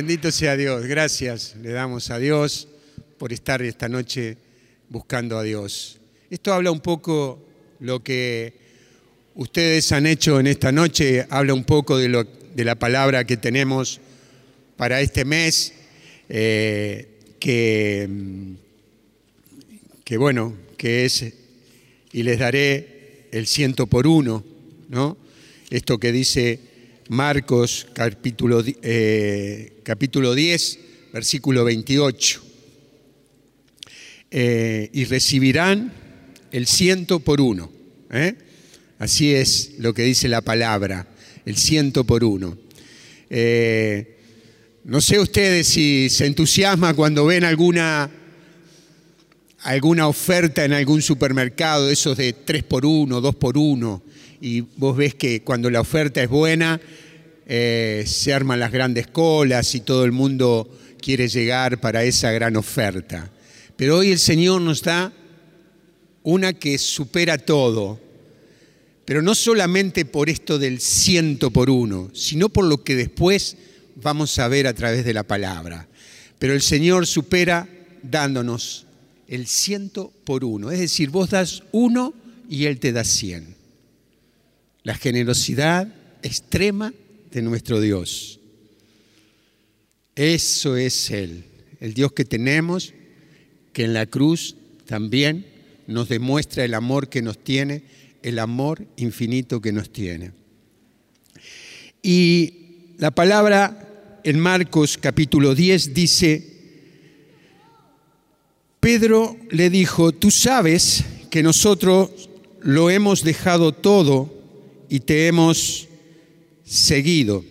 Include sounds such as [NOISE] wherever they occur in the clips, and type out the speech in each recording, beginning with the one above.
Bendito sea Dios. Gracias. Le damos a Dios por estar esta noche buscando a Dios. Esto habla un poco lo que ustedes han hecho en esta noche, habla un poco de, lo, de la palabra que tenemos para este mes, eh, que, que bueno, que es, y les daré el ciento por uno, ¿no? Esto que dice Marcos capítulo, eh, capítulo 10, versículo 28. Eh, y recibirán el ciento por uno. ¿eh? Así es lo que dice la palabra, el ciento por uno. no sé ustedes si se entusiasma cuando ven alguna, alguna oferta en algún supermercado, esos de tres por uno, dos por uno, y vos ves que cuando la oferta es buena, eh, se arman las grandes colas y todo el mundo quiere llegar para esa gran oferta. Pero hoy el Señor nos da una que supera todo, pero no solamente por esto del ciento por uno, sino por lo que después vamos a ver a través de la palabra. Pero el Señor supera dándonos el ciento por uno, es decir, vos das uno y Él te da cien la generosidad extrema de nuestro Dios. Eso es Él, el Dios que tenemos, que en la cruz también nos demuestra el amor que nos tiene, el amor infinito que nos tiene. Y la palabra en Marcos capítulo 10 dice, Pedro le dijo, tú sabes que nosotros lo hemos dejado todo y te hemos seguido.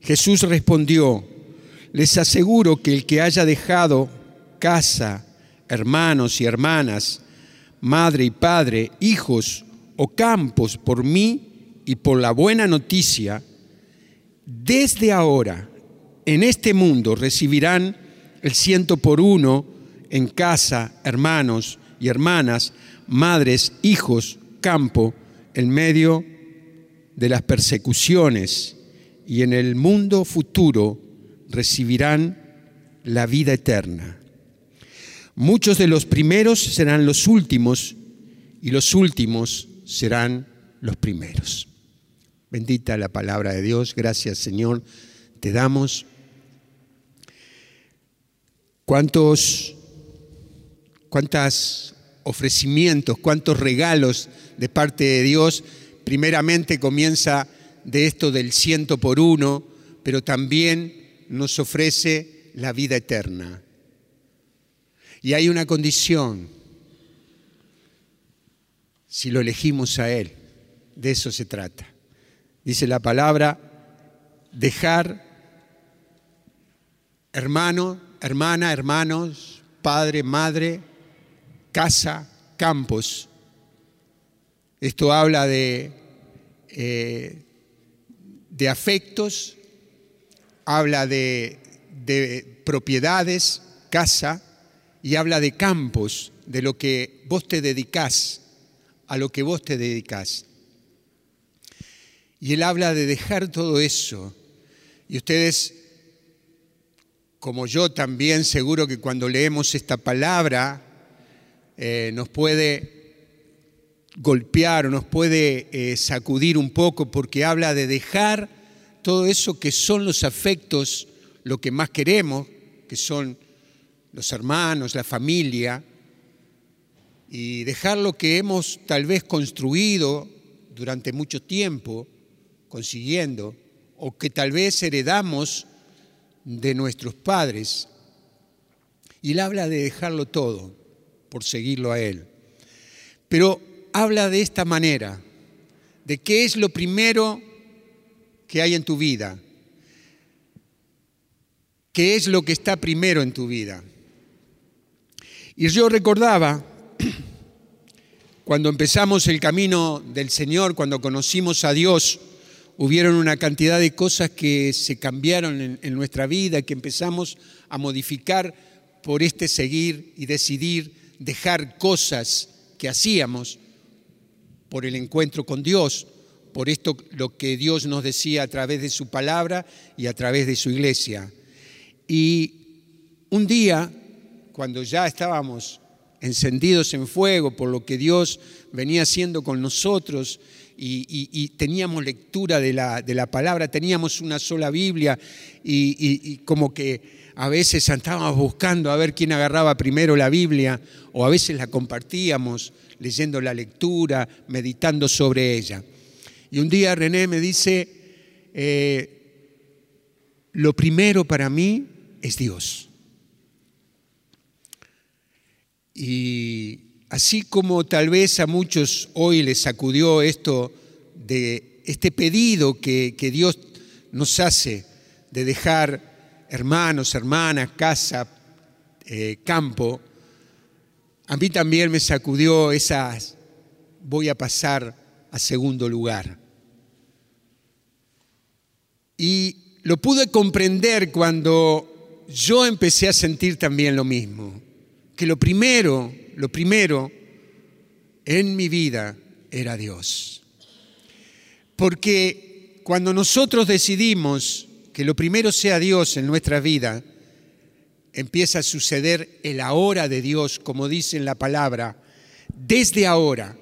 Jesús respondió, les aseguro que el que haya dejado casa, hermanos y hermanas, madre y padre, hijos o campos por mí y por la buena noticia, desde ahora en este mundo recibirán el ciento por uno en casa, hermanos y hermanas, madres, hijos, campo, en medio de las persecuciones y en el mundo futuro recibirán la vida eterna. Muchos de los primeros serán los últimos y los últimos serán los primeros. Bendita la palabra de Dios. Gracias Señor. Te damos. ¿Cuántos, cuántos ofrecimientos, cuántos regalos de parte de Dios primeramente comienza de esto del ciento por uno, pero también nos ofrece la vida eterna. Y hay una condición, si lo elegimos a Él, de eso se trata. Dice la palabra, dejar hermano, hermana, hermanos, padre, madre, casa, campos. Esto habla de eh, de afectos, habla de, de propiedades, casa, y habla de campos, de lo que vos te dedicás, a lo que vos te dedicás. Y él habla de dejar todo eso. Y ustedes, como yo también, seguro que cuando leemos esta palabra, eh, nos puede golpear o nos puede eh, sacudir un poco porque habla de dejar todo eso que son los afectos, lo que más queremos, que son los hermanos, la familia, y dejar lo que hemos tal vez construido durante mucho tiempo, consiguiendo, o que tal vez heredamos de nuestros padres. Y él habla de dejarlo todo por seguirlo a él. Pero habla de esta manera, de qué es lo primero que hay en tu vida, qué es lo que está primero en tu vida. Y yo recordaba, cuando empezamos el camino del Señor, cuando conocimos a Dios, hubieron una cantidad de cosas que se cambiaron en, en nuestra vida, que empezamos a modificar por este seguir y decidir dejar cosas que hacíamos por el encuentro con Dios, por esto lo que Dios nos decía a través de su palabra y a través de su iglesia. Y un día, cuando ya estábamos encendidos en fuego por lo que Dios venía haciendo con nosotros y, teníamos lectura de la, de la, palabra, teníamos una sola Biblia y, como que a veces estábamos buscando a ver quién agarraba primero la Biblia o a veces la compartíamos leyendo la lectura, meditando sobre ella. Y un día René me dice, eh, lo primero para mí es Dios. Y así como tal vez a muchos hoy les sacudió esto de este pedido que, Dios nos hace de dejar hermanos, hermanas, casa, eh, campo, a mí también me sacudió esas, voy a pasar a segundo lugar. Y lo pude comprender cuando yo empecé a sentir también lo mismo, que lo primero, lo primero en mi vida era Dios. Porque cuando nosotros decidimos que lo primero sea Dios en nuestra vida, empieza a suceder el ahora de Dios, como dice en la palabra, desde ahora.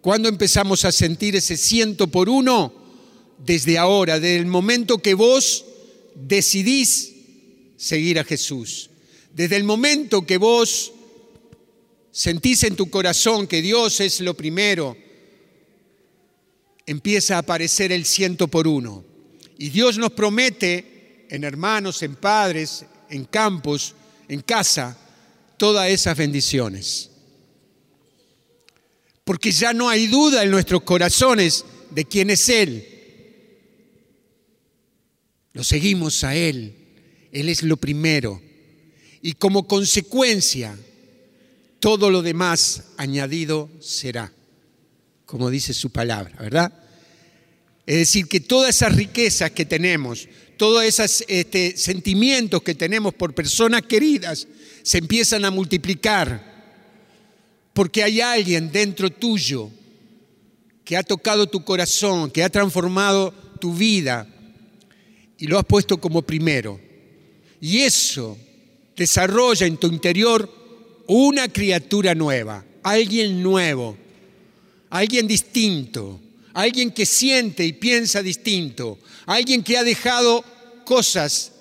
Cuando empezamos a sentir ese ciento por uno? desde ahora, desde el momento que vos decidís seguir a Jesús. Desde el momento que vos sentís en tu corazón que Dios es lo primero, empieza a aparecer el ciento por uno. Y Dios nos promete en hermanos, en padres, en campos, en casa, todas esas bendiciones. Porque ya no hay duda en nuestros corazones de quién es Él lo seguimos a Él. Él es lo primero. Y como consecuencia, todo lo demás añadido será, como dice su palabra, ¿verdad? Es decir, que todas esas riquezas que tenemos, todos esos este, sentimientos que tenemos por personas queridas, se empiezan a multiplicar, porque hay alguien dentro tuyo que ha tocado tu corazón, que ha transformado tu vida, y lo has puesto como primero. Y eso desarrolla en tu interior una criatura nueva, alguien nuevo, alguien distinto, alguien que siente y piensa distinto, alguien que ha dejado cosas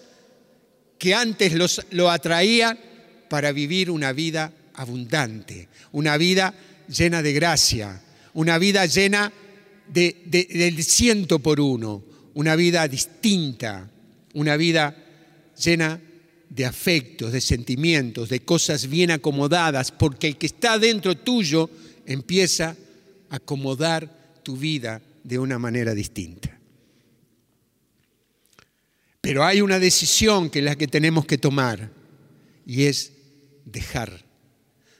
que antes lo atraían para vivir una vida abundante, una vida llena de gracia, una vida llena de, del ciento por uno, una vida distinta, una vida llena de afectos, de sentimientos, de cosas bien acomodadas, porque el que está dentro tuyo empieza a acomodar tu vida de una manera distinta. Pero hay una decisión que es la que tenemos que tomar y es dejar,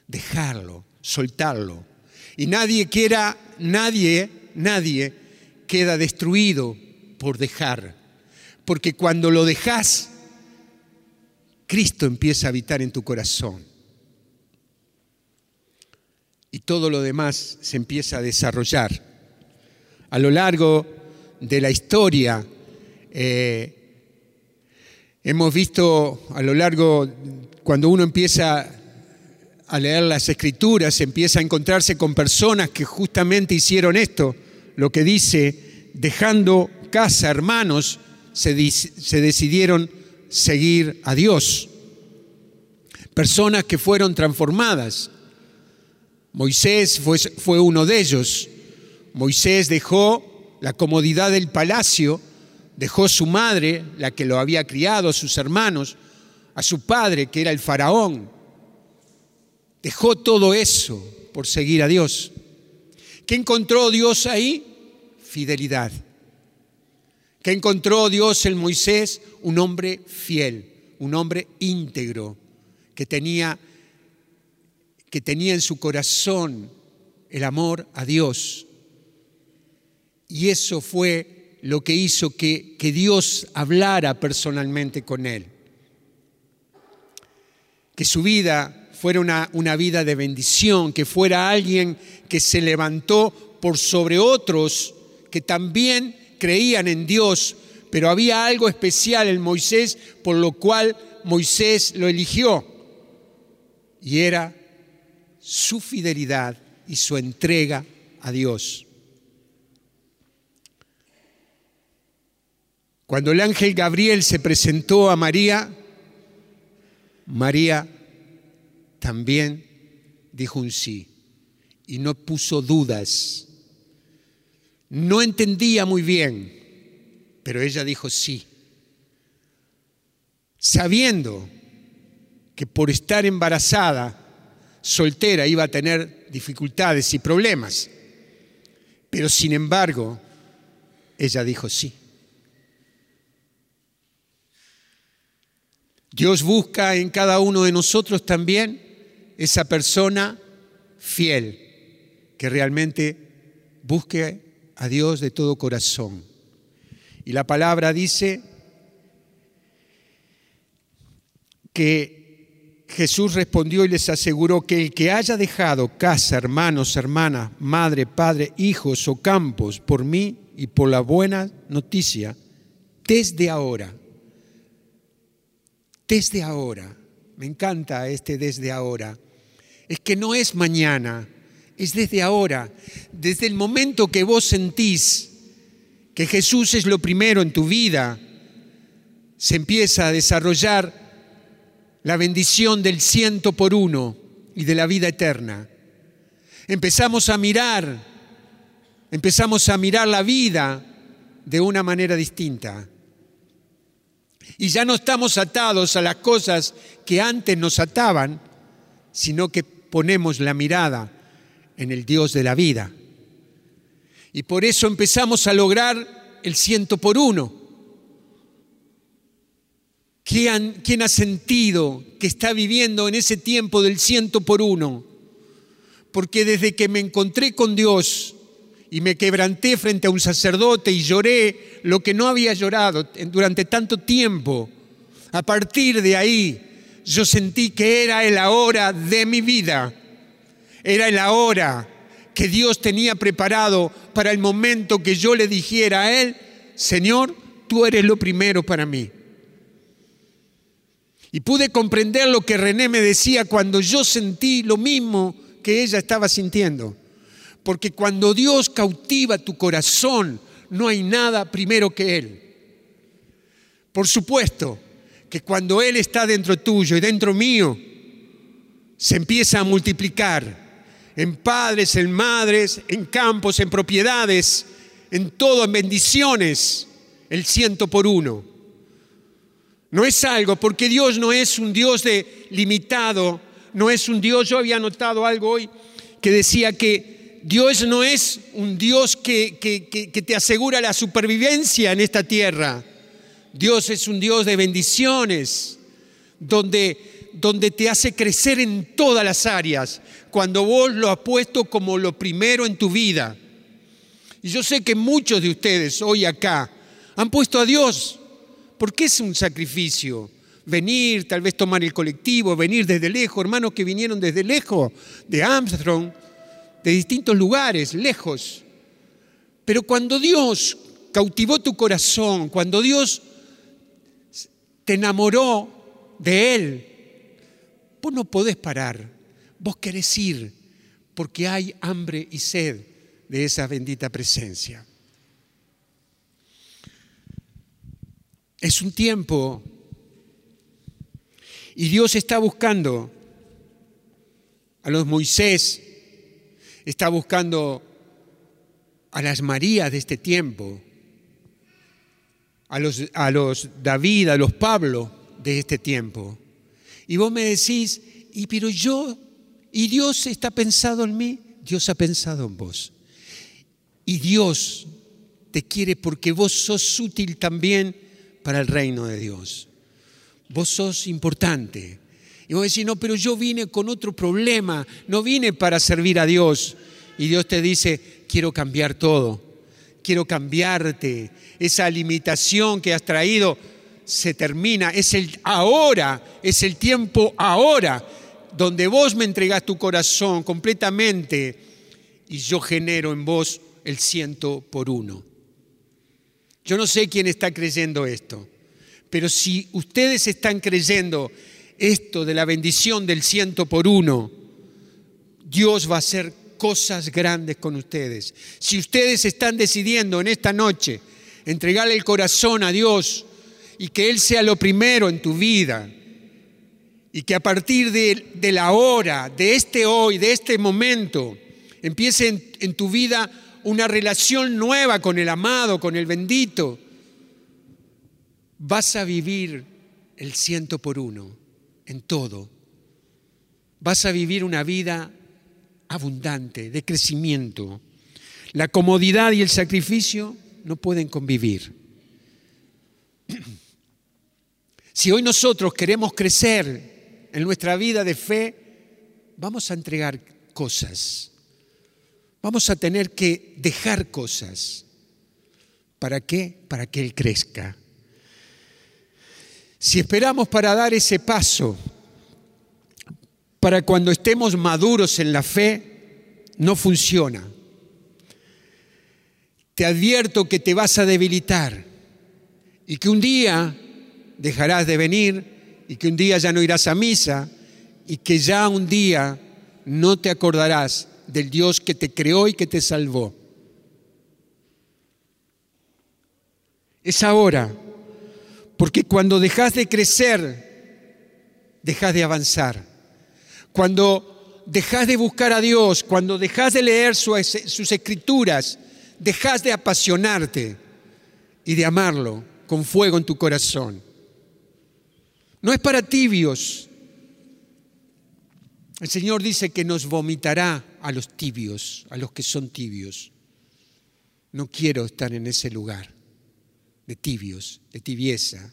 dejarlo, soltarlo. Y nadie quiera, nadie, nadie queda destruido por dejar. Porque cuando lo dejas, Cristo empieza a habitar en tu corazón. Y todo lo demás se empieza a desarrollar. A lo largo de la historia, eh, hemos visto a lo largo, cuando uno empieza a leer las escrituras, empieza a encontrarse con personas que justamente hicieron esto, lo que dice, dejando casa, hermanos, se, decidieron seguir a Dios. Personas que fueron transformadas. Moisés fue, fue uno de ellos. Moisés dejó la comodidad del palacio, dejó su madre, la que lo había criado, a sus hermanos, a su padre, que era el faraón. Dejó todo eso por seguir a Dios. ¿Qué encontró Dios ahí? Fidelidad que encontró Dios en Moisés un hombre fiel, un hombre íntegro, que tenía, que tenía en su corazón el amor a Dios. Y eso fue lo que hizo que, Dios hablara personalmente con él. Que su vida fuera una vida de bendición, que fuera alguien que se levantó por sobre otros que también creían en Dios, pero había algo especial en Moisés por lo cual Moisés lo eligió. Y era su fidelidad y su entrega a Dios. Cuando el ángel Gabriel se presentó a María, María también dijo un sí y no puso dudas. No entendía muy bien, pero ella dijo sí, sabiendo que por estar embarazada, soltera, iba a tener dificultades y problemas. Pero sin embargo, ella dijo sí. Dios busca en cada uno de nosotros también esa persona fiel que realmente busque a Dios de todo corazón. Y la palabra dice que Jesús respondió y les aseguró que el que haya dejado casa, hermanos, hermanas, madre, padre, hijos o campos por mí y por la buena noticia, desde ahora desde ahora. Me encanta este desde ahora. Es que no es mañana, es desde ahora, desde el momento que vos sentís que Jesús es lo primero en tu vida, se empieza a desarrollar la bendición del ciento por uno y de la vida eterna. Empezamos a mirar, empezamos a mirar la vida de una manera distinta. Y ya no estamos atados a las cosas que antes nos ataban, sino que ponemos la mirada en el Dios de la vida. Y por eso empezamos a lograr el ciento por uno. ¿Quién, ha sentido que está viviendo en ese tiempo del ciento por uno? Porque desde que me encontré con Dios, y me quebranté frente a un sacerdote y lloré lo que no había llorado durante tanto tiempo. A partir de ahí yo sentí que era el ahora de mi vida, era el ahora que Dios tenía preparado para el momento que yo le dijera a Él, Señor, tú eres lo primero para mí. Y pude comprender lo que René me decía cuando yo sentí lo mismo que ella estaba sintiendo. Porque cuando Dios cautiva tu corazón, no hay nada primero que Él. Por supuesto que cuando Él está dentro tuyo y dentro mío, se empieza a multiplicar en padres, en madres, en campos, en propiedades, en todo, en bendiciones, el ciento por uno. No es algo, porque Dios no es un Dios de limitado, no es un Dios, yo había notado algo hoy que decía que Dios no es un Dios que, te asegura la supervivencia en esta tierra. Dios es un Dios de bendiciones, donde, donde te hace crecer en todas las áreas, cuando vos lo has puesto como lo primero en tu vida. Y yo sé que muchos de ustedes hoy acá han puesto a Dios, porque es un sacrificio. Venir, tal vez tomar el colectivo, venir desde lejos, hermanos que vinieron desde lejos, de Armstrong, de distintos lugares, lejos. Pero cuando Dios cautivó tu corazón, cuando Dios te enamoró de Él, vos no podés parar, vos querés ir, porque hay hambre y sed de esa bendita presencia. Es un tiempo y Dios está buscando a los Moisés, está buscando a las Marías de este tiempo, a los, a los David, a los Pablo de este tiempo. Y vos me decís, y pero yo, y Dios está pensado en mí, Dios ha pensado en vos. Y Dios te quiere porque vos sos útil también para el reino de Dios. Vos sos importante. Y vos decís, no, pero yo vine con otro problema, no vine para servir a Dios. Y Dios te dice, quiero cambiar todo, quiero cambiarte. Esa limitación que has traído se termina, es el ahora, es el tiempo ahora, donde vos me entregás tu corazón completamente y yo genero en vos el ciento por uno. Yo no sé quién está creyendo esto, pero si ustedes están creyendo esto de la bendición del ciento por uno, Dios va a hacer cosas grandes con ustedes. Si ustedes están decidiendo en esta noche entregarle el corazón a Dios y que Él sea lo primero en tu vida, y que a partir de, la hora, de este hoy, de este momento, empiece en, en tu vida una relación nueva con el amado, con el bendito, vas a vivir el ciento por uno en todo. Vas a vivir una vida abundante, de crecimiento. La comodidad y el sacrificio no pueden convivir. [CLEARS THROAT] Si hoy nosotros queremos crecer en nuestra vida de fe, vamos a entregar cosas. Vamos a tener que dejar cosas. ¿Para qué? Para que Él crezca. Si esperamos para dar ese paso, para cuando estemos maduros en la fe, no funciona. Te advierto que te vas a debilitar y que un día dejarás de venir y que un día ya no irás a misa y que ya un día no te acordarás del Dios que te creó y que te salvó. Es ahora, porque cuando dejas de crecer, dejas de avanzar. Cuando dejas de buscar a Dios, cuando dejas de leer sus escrituras, dejas de apasionarte y de amarlo con fuego en tu corazón. No es para tibios. El Señor dice que nos vomitará a los tibios, a los que son tibios. No quiero estar en ese lugar de tibios, de tibieza.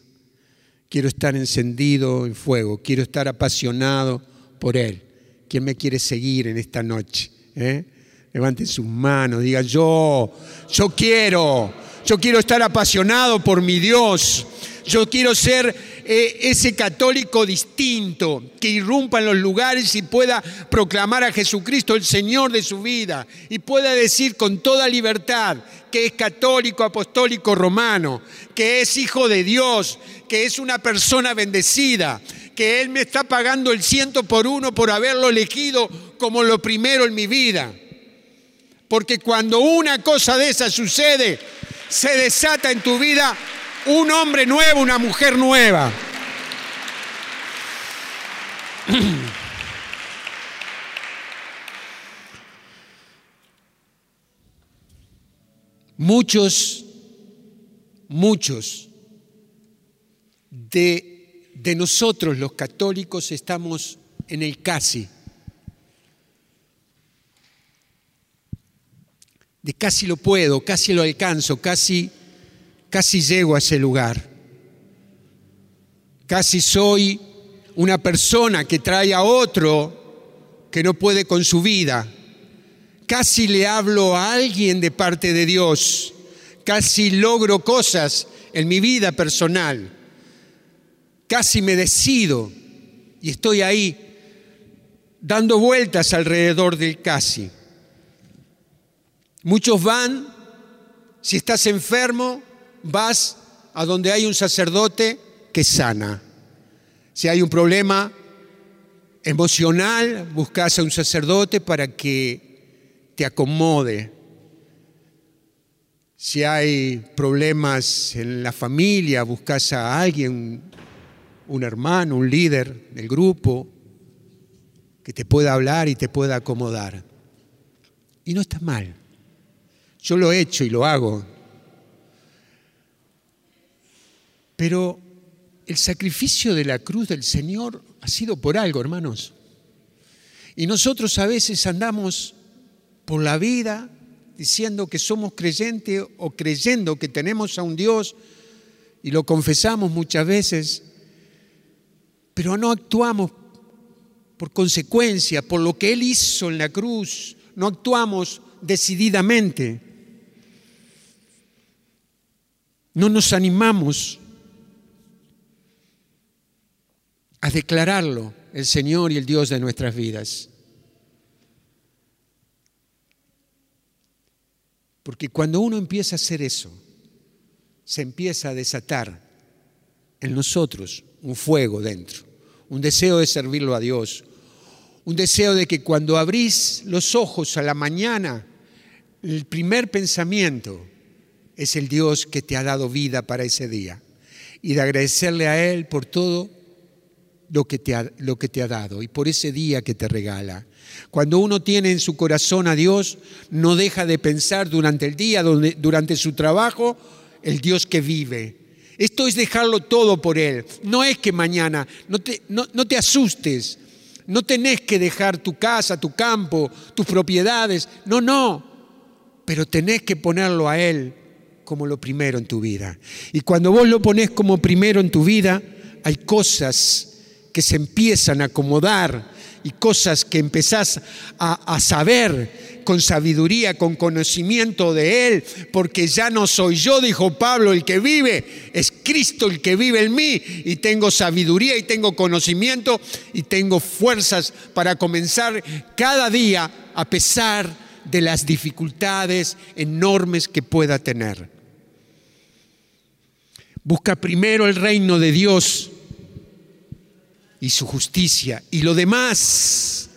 Quiero estar encendido en fuego, quiero estar apasionado por Él. ¿Quién me quiere seguir en esta noche? ¿Eh? Levanten sus manos, diga yo, yo quiero, yo quiero estar apasionado por mi Dios. Yo quiero ser eh, ese católico distinto que irrumpa en los lugares y pueda proclamar a Jesucristo el Señor de su vida y pueda decir con toda libertad que es católico, apostólico, romano, que es hijo de Dios, que es una persona bendecida, que Él me está pagando el ciento por uno por haberlo elegido como lo primero en mi vida. Porque cuando una cosa de esa sucede, se desata en tu vida un hombre nuevo, una mujer nueva. [CLEARS THROAT] Muchos, muchos de, de, nosotros los católicos estamos en el casi. De casi lo puedo, casi lo alcanzo, casi casi llego a ese lugar. Casi soy una persona que trae a otro que no puede con su vida. Casi le hablo a alguien de parte de Dios. Casi logro cosas en mi vida personal. Casi me decido y estoy ahí dando vueltas alrededor del casi. Muchos van, si estás enfermo, vas a donde hay un sacerdote que sana. Si hay un problema emocional, buscas a un sacerdote para que te acomode. Si hay problemas en la familia, buscas a alguien, un hermano, un líder del grupo, que te pueda hablar y te pueda acomodar. Y no está mal. Yo lo he hecho y lo hago. Pero el sacrificio de la cruz del Señor ha sido por algo, hermanos. Y nosotros a veces andamos por la vida diciendo que somos creyentes o creyendo que tenemos a un Dios y lo confesamos muchas veces, pero no actuamos por consecuencia, por lo que Él hizo en la cruz, no actuamos decididamente, no nos animamos declararlo el Señor y el Dios de nuestras vidas. Porque cuando uno empieza a hacer eso, se empieza a desatar en nosotros un fuego dentro, un deseo de servirlo a Dios, un deseo de que cuando abrís los ojos a la mañana, el primer pensamiento es el Dios que te ha dado vida para ese día y de agradecerle a Él por todo lo que te ha, lo que te ha dado y por ese día que te regala. Cuando uno tiene en su corazón a Dios, no deja de pensar durante el día, durante su trabajo, el Dios que vive. Esto es dejarlo todo por Él. No es que mañana, no te, no, no te asustes, no tenés que dejar tu casa, tu campo, tus propiedades. No, no. Pero tenés que ponerlo a Él como lo primero en tu vida. Y cuando vos lo pones como primero en tu vida, hay cosas que se empiezan a acomodar y cosas que empezás a, a, saber con sabiduría, con conocimiento de Él, porque ya no soy yo, dijo Pablo, el que vive, es Cristo el que vive en mí, y tengo sabiduría y tengo conocimiento y tengo fuerzas para comenzar cada día a pesar de las dificultades enormes que pueda tener. Busca primero el reino de Dios y su justicia, y lo demás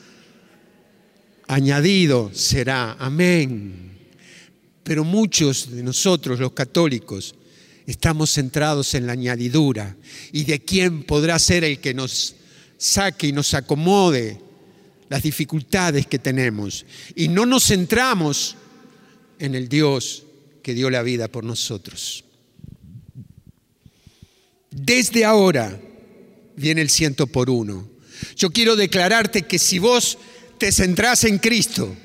añadido será. Amén. Pero muchos de nosotros, los católicos, estamos centrados en la añadidura y de quién podrá ser el que nos saque y nos acomode las dificultades que tenemos. Y no nos centramos en el Dios que dio la vida por nosotros. Desde ahora viene el ciento por uno. Yo quiero declararte que si vos te centrás en Cristo,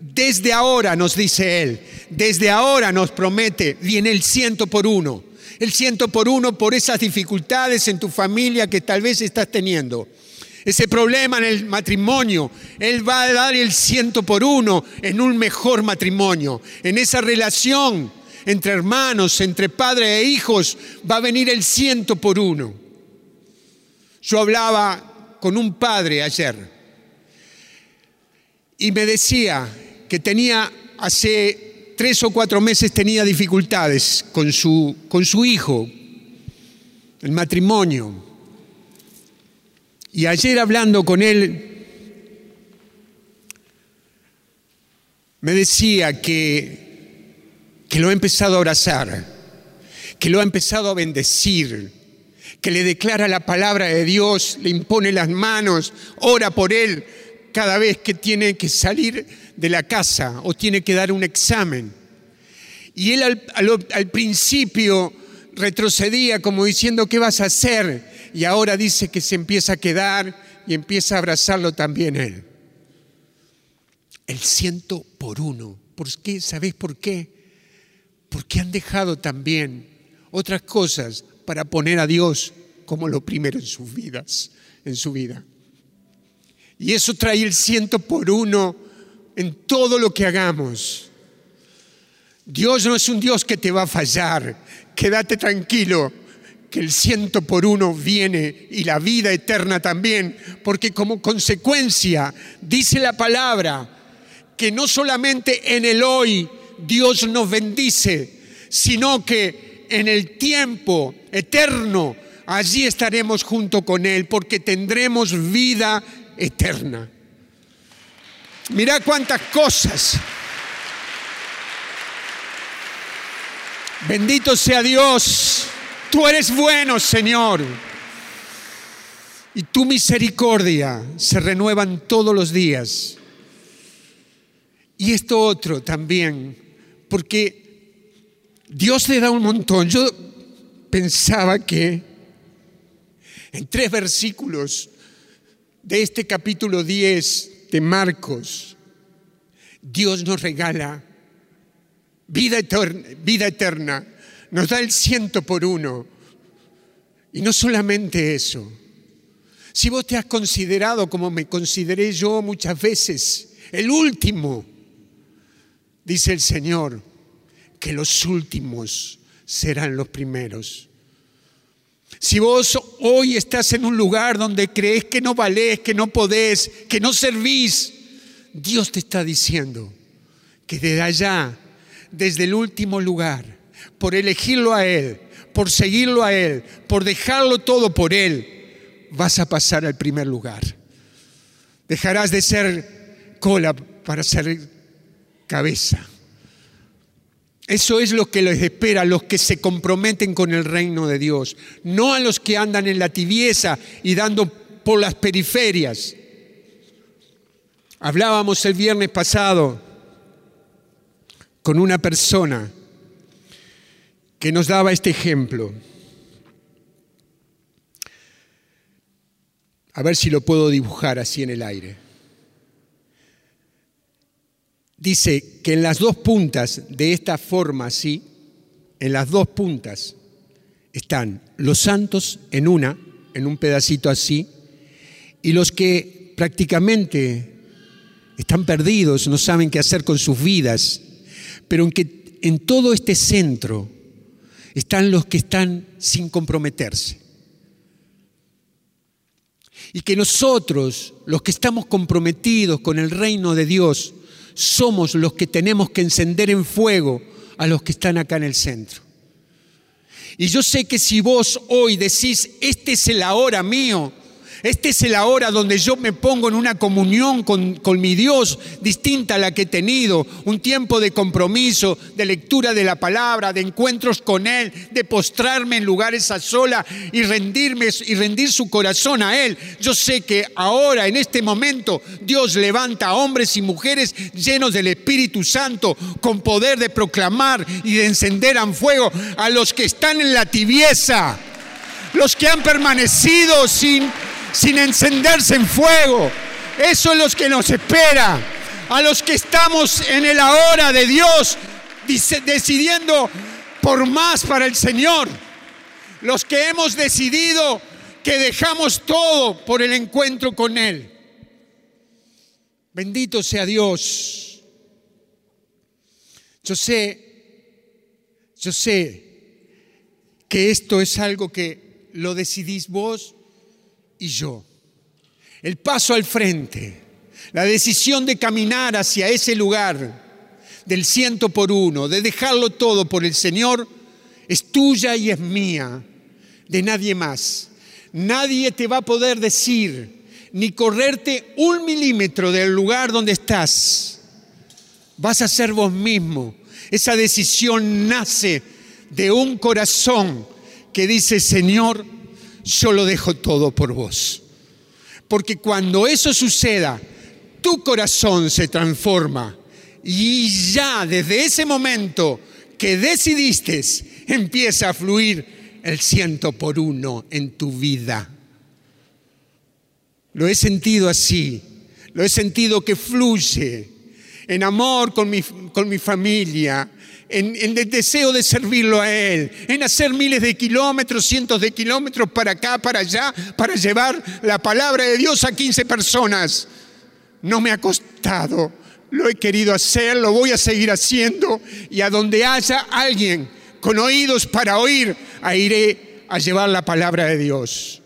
desde ahora nos dice Él, desde ahora nos promete, viene el ciento por uno. El ciento por uno por esas dificultades en tu familia que tal vez estás teniendo. Ese problema en el matrimonio, Él va a dar el ciento por uno en un mejor matrimonio. En esa relación entre hermanos, entre padre e hijos, va a venir el ciento por uno. Yo hablaba con un padre ayer y me decía que tenía hace tres o cuatro meses tenía dificultades con su, con su hijo, el matrimonio. Y ayer hablando con él, me decía que, que lo ha empezado a abrazar, que lo ha empezado a bendecir, que le declara la palabra de Dios, le impone las manos, ora por él cada vez que tiene que salir de la casa o tiene que dar un examen. Y él al, principio retrocedía como diciendo, ¿qué vas a hacer? Y ahora dice que se empieza a quedar y empieza a abrazarlo también él. El ciento por uno. ¿Por qué? ¿Sabés por qué? Porque han dejado también otras cosas para poner a Dios como lo primero en sus vidas, en su vida. Y eso trae el ciento por uno en todo lo que hagamos. Dios no es un Dios que te va a fallar. Quédate tranquilo que el ciento por uno viene y la vida eterna también, porque como consecuencia dice la palabra que no solamente en el hoy Dios nos bendice, sino que en el tiempo eterno allí estaremos junto con Él, porque tendremos vida eterna. Mira cuántas cosas. Bendito sea Dios. Tú eres bueno, Señor. Y tu misericordia se renuevan todos los días. Y esto otro también, porque Dios le da un montón. Yo pensaba que en tres versículos de este capítulo 10 de Marcos, Dios nos regala vida eterna, vida eterna, nos da el ciento por uno. Y no solamente eso, si vos te has considerado como me consideré yo muchas veces, el último, dice el Señor, que los últimos serán los primeros. Si vos hoy estás en un lugar donde crees que no valés, que no podés, que no servís, Dios te está diciendo que desde allá, desde el último lugar, por elegirlo a Él, por seguirlo a Él, por dejarlo todo por Él, vas a pasar al primer lugar. Dejarás de ser cola para ser cabeza. Eso es lo que les espera a los que se comprometen con el reino de Dios, no a los que andan en la tibieza y dando por las periferias. Hablábamos el viernes pasado con una persona que nos daba este ejemplo. A ver si lo puedo dibujar así en el aire. Dice que en las dos puntas de esta forma así, en las dos puntas están los santos en una, en un pedacito así, y los que prácticamente están perdidos, no saben qué hacer con sus vidas, pero en que en todo este centro están los que están sin comprometerse. Y que nosotros, los que estamos comprometidos con el reino de Dios, somos los que tenemos que encender en fuego a los que están acá en el centro. Y yo sé que si vos hoy decís, este es el ahora mío, este es la hora donde yo me pongo en una comunión con, mi Dios distinta a la que he tenido, un tiempo de compromiso, de lectura de la palabra, de encuentros con Él, de postrarme en lugares a sola y rendirme y rendir su corazón a Él. Yo sé que ahora, en este momento, Dios levanta a hombres y mujeres llenos del Espíritu Santo, con poder de proclamar y de encender en fuego a los que están en la tibieza, los que han permanecido sin sin encenderse en fuego. Eso es lo que nos espera. A los que estamos en el ahora de Dios, decidiendo por más para el Señor. Los que hemos decidido que dejamos todo por el encuentro con Él. Bendito sea Dios. Yo sé, yo sé que esto es algo que lo decidís vos y yo. El paso al frente, la decisión de caminar hacia ese lugar del ciento por uno, de dejarlo todo por el Señor, es tuya y es mía, de nadie más. Nadie te va a poder decir ni correrte un milímetro del lugar donde estás. Vas a ser vos mismo. Esa decisión nace de un corazón que dice, Señor, yo lo dejo todo por vos. Porque cuando eso suceda, tu corazón se transforma y ya desde ese momento que decidiste, empieza a fluir el ciento por uno en tu vida. Lo he sentido así, lo he sentido que fluye en amor con mi, con mi familia, en, el deseo de servirlo a Él, en hacer miles de kilómetros, cientos de kilómetros para acá, para allá, para llevar la palabra de Dios a 15 personas. No me ha costado, lo he querido hacer, lo voy a seguir haciendo y a donde haya alguien con oídos para oír, iré a llevar la palabra de Dios.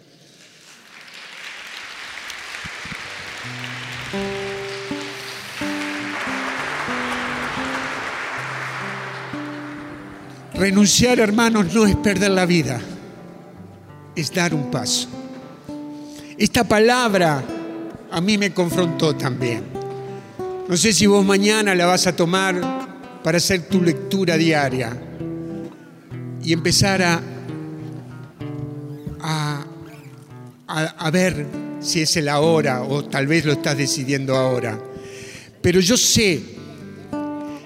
Renunciar, hermanos, no es perder la vida, es dar un paso. Esta palabra a mí me confrontó también. No sé si vos mañana la vas a tomar para hacer tu lectura diaria y empezar a, a, a, ver si es la hora o tal vez lo estás decidiendo ahora. Pero yo sé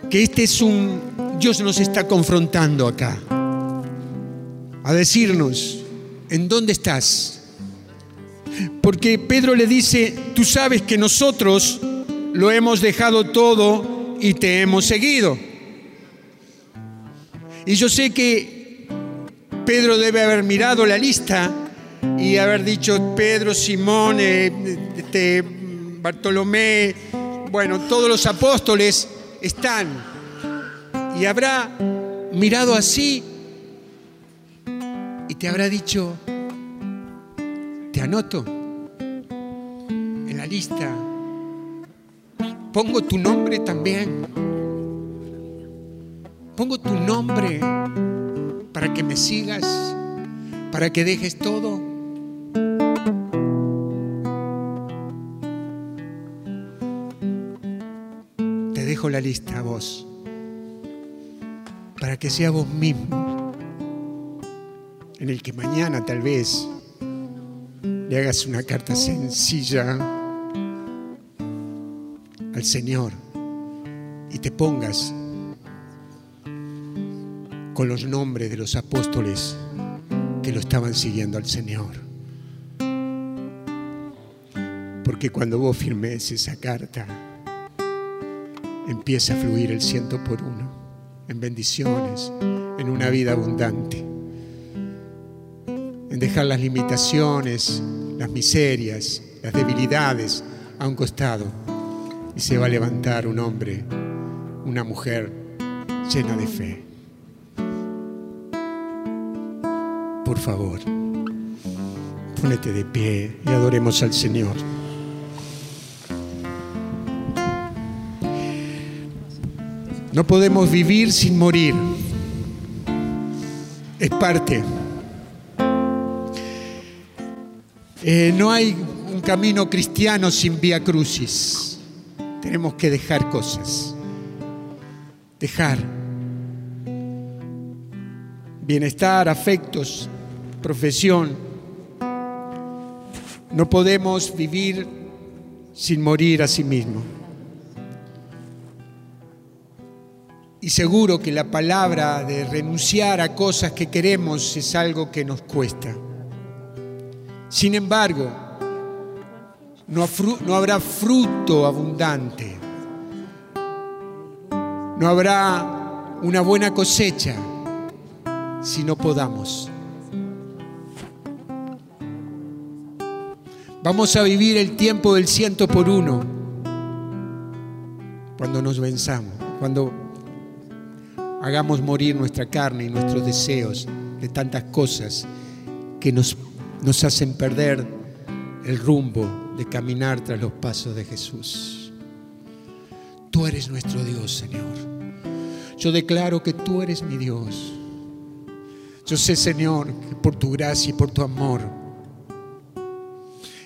que este es un Dios nos está confrontando acá, a decirnos, ¿en dónde estás? Porque Pedro le dice, tú sabes que nosotros lo hemos dejado todo y te hemos seguido. Y yo sé que Pedro debe haber mirado la lista y haber dicho, Pedro, Simón, este, Bartolomé, bueno, todos los apóstoles están y habrá mirado así y te habrá dicho, te anoto en la lista, pongo tu nombre también. Pongo tu nombre para que me sigas, para que dejes todo. Te dejo la lista a vos, para que sea vos mismo, en el que mañana tal vez le hagas una carta sencilla al Señor y te pongas con los nombres de los apóstoles que lo estaban siguiendo al Señor. Porque cuando vos firmes esa carta, empieza a fluir el ciento por uno, en bendiciones, en una vida abundante, en dejar las limitaciones, las miserias, las debilidades a un costado y se va a levantar un hombre, una mujer llena de fe. Por favor, ponete de pie y adoremos al Señor. No podemos vivir sin morir. Es parte. Eh, no hay un camino cristiano sin vía crucis. Tenemos que dejar cosas. Dejar bienestar, afectos, profesión. No podemos vivir sin morir a sí mismo. Y seguro que la palabra de renunciar a cosas que queremos es algo que nos cuesta. Sin embargo, no, habrá fruto abundante. No habrá una buena cosecha si no podamos. Vamos a vivir el tiempo del ciento por uno cuando nos venzamos, cuando hagamos morir nuestra carne y nuestros deseos de tantas cosas que nos, nos hacen perder el rumbo de caminar tras los pasos de Jesús. Tú eres nuestro Dios, Señor. Yo declaro que tú eres mi Dios. Yo sé, Señor, que por tu gracia y por tu amor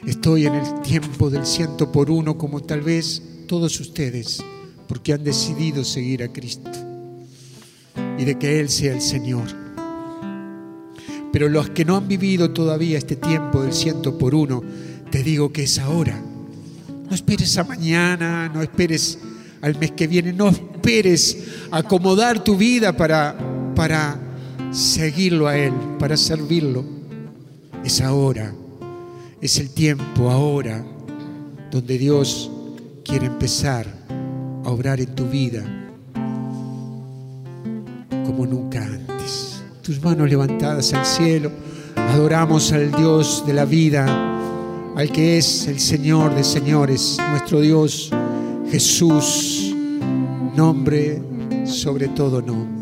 estoy en el tiempo del ciento por uno, como tal vez todos ustedes, porque han decidido seguir a Cristo y de que Él sea el Señor. Pero los que no han vivido todavía este tiempo del ciento por uno, te digo que es ahora. No esperes a mañana, no esperes al mes que viene, no esperes acomodar tu vida para, para seguirlo a Él, para servirlo. Es ahora, es el tiempo ahora donde Dios quiere empezar a obrar en tu vida como nunca antes. Tus manos levantadas al cielo, adoramos al Dios de la vida, al que es el Señor de señores, nuestro Dios Jesús, nombre sobre todo nombre.